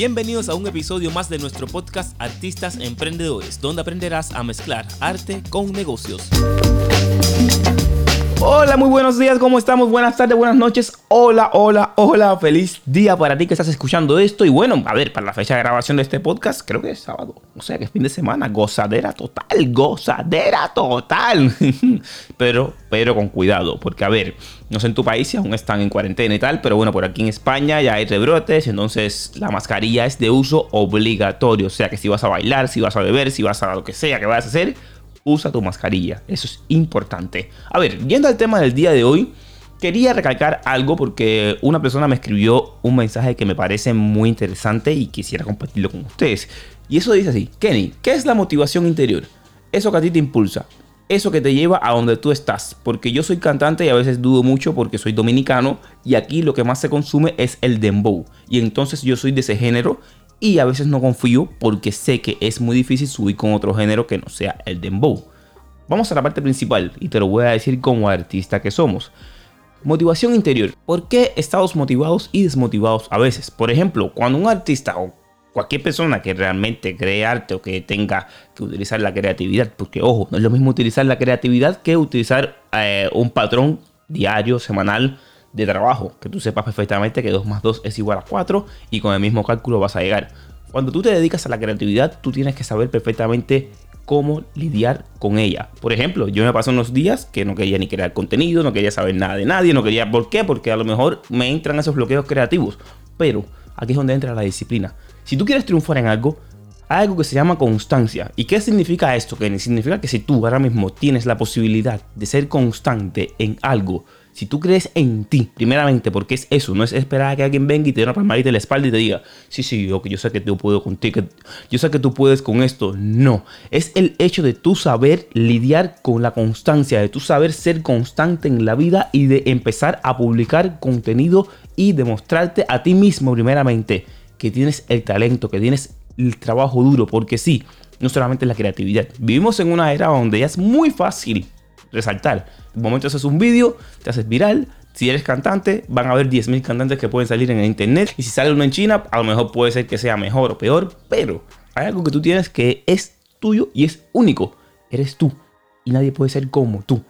Bienvenidos a un episodio más de nuestro podcast Artistas Emprendedores, donde aprenderás a mezclar arte con negocios. Hola, muy buenos días, ¿cómo estamos? Buenas tardes, buenas noches. Hola, hola, hola, feliz día para ti que estás escuchando esto. Y bueno, a ver, para la fecha de grabación de este podcast, creo que es sábado, o sea que es fin de semana, gozadera total, gozadera total. pero, pero con cuidado, porque a ver, no sé en tu país si aún están en cuarentena y tal, pero bueno, por aquí en España ya hay rebrotes, entonces la mascarilla es de uso obligatorio. O sea que si vas a bailar, si vas a beber, si vas a lo que sea que vayas a hacer usa tu mascarilla. Eso es importante. A ver, yendo al tema del día de hoy, quería recalcar algo porque una persona me escribió un mensaje que me parece muy interesante y quisiera compartirlo con ustedes. Y eso dice así, Kenny, ¿qué es la motivación interior? Eso que a ti te impulsa, eso que te lleva a donde tú estás. Porque yo soy cantante y a veces dudo mucho porque soy dominicano y aquí lo que más se consume es el dembow. Y entonces yo soy de ese género y a veces no confío porque sé que es muy difícil subir con otro género que no sea el dembow. Vamos a la parte principal y te lo voy a decir como artista que somos. Motivación interior. ¿Por qué estamos motivados y desmotivados a veces? Por ejemplo, cuando un artista o cualquier persona que realmente cree arte o que tenga que utilizar la creatividad, porque ojo, no es lo mismo utilizar la creatividad que utilizar eh, un patrón diario, semanal, de trabajo, que tú sepas perfectamente que 2 más 2 es igual a 4 y con el mismo cálculo vas a llegar. Cuando tú te dedicas a la creatividad, tú tienes que saber perfectamente cómo lidiar con ella. Por ejemplo, yo me pasé unos días que no quería ni crear contenido, no quería saber nada de nadie, no quería... ¿Por qué? Porque a lo mejor me entran esos bloqueos creativos. Pero aquí es donde entra la disciplina. Si tú quieres triunfar en algo, hay algo que se llama constancia. ¿Y qué significa esto? Que significa que si tú ahora mismo tienes la posibilidad de ser constante en algo, si tú crees en ti, primeramente, porque es eso, no es esperar a que alguien venga y te dé una palmadita en la espalda y te diga, sí, sí, yo, yo sé que tú puedo contigo, yo sé que tú puedes con esto. No, es el hecho de tú saber lidiar con la constancia, de tú saber ser constante en la vida y de empezar a publicar contenido y demostrarte a ti mismo, primeramente, que tienes el talento, que tienes el trabajo duro, porque sí, no solamente la creatividad. Vivimos en una era donde ya es muy fácil resaltar. En momento haces un vídeo, te haces viral. Si eres cantante, van a haber 10.000 cantantes que pueden salir en el internet. Y si sale uno en China, a lo mejor puede ser que sea mejor o peor. Pero hay algo que tú tienes que es tuyo y es único. Eres tú. Y nadie puede ser como tú.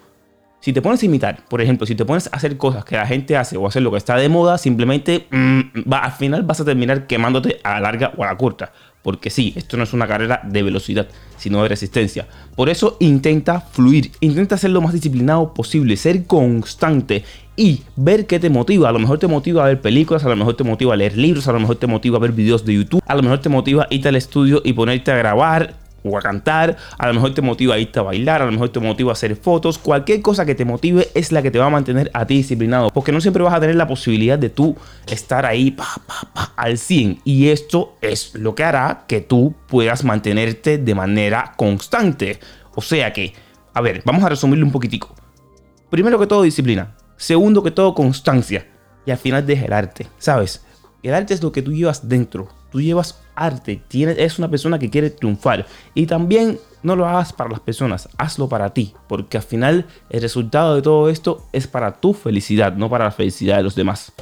Si te pones a imitar, por ejemplo, si te pones a hacer cosas que la gente hace o hacer lo que está de moda, simplemente mm, va, al final vas a terminar quemándote a la larga o a la corta. Porque sí, esto no es una carrera de velocidad, sino de resistencia. Por eso intenta fluir, intenta ser lo más disciplinado posible, ser constante y ver qué te motiva. A lo mejor te motiva a ver películas, a lo mejor te motiva a leer libros, a lo mejor te motiva a ver videos de YouTube, a lo mejor te motiva a irte al estudio y ponerte a grabar o a cantar, a lo mejor te motiva a irte a bailar, a lo mejor te motiva a hacer fotos, cualquier cosa que te motive es la que te va a mantener a ti disciplinado, porque no siempre vas a tener la posibilidad de tú estar ahí pa, pa, pa, al 100 y esto es lo que hará que tú puedas mantenerte de manera constante. O sea que, a ver, vamos a resumirlo un poquitico. Primero que todo disciplina, segundo que todo constancia y al final deja el arte, ¿sabes? El arte es lo que tú llevas dentro, tú llevas arte, tienes, es una persona que quiere triunfar. Y también no lo hagas para las personas, hazlo para ti, porque al final el resultado de todo esto es para tu felicidad, no para la felicidad de los demás.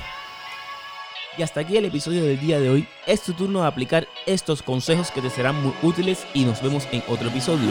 Y hasta aquí el episodio del día de hoy. Es tu turno de aplicar estos consejos que te serán muy útiles y nos vemos en otro episodio.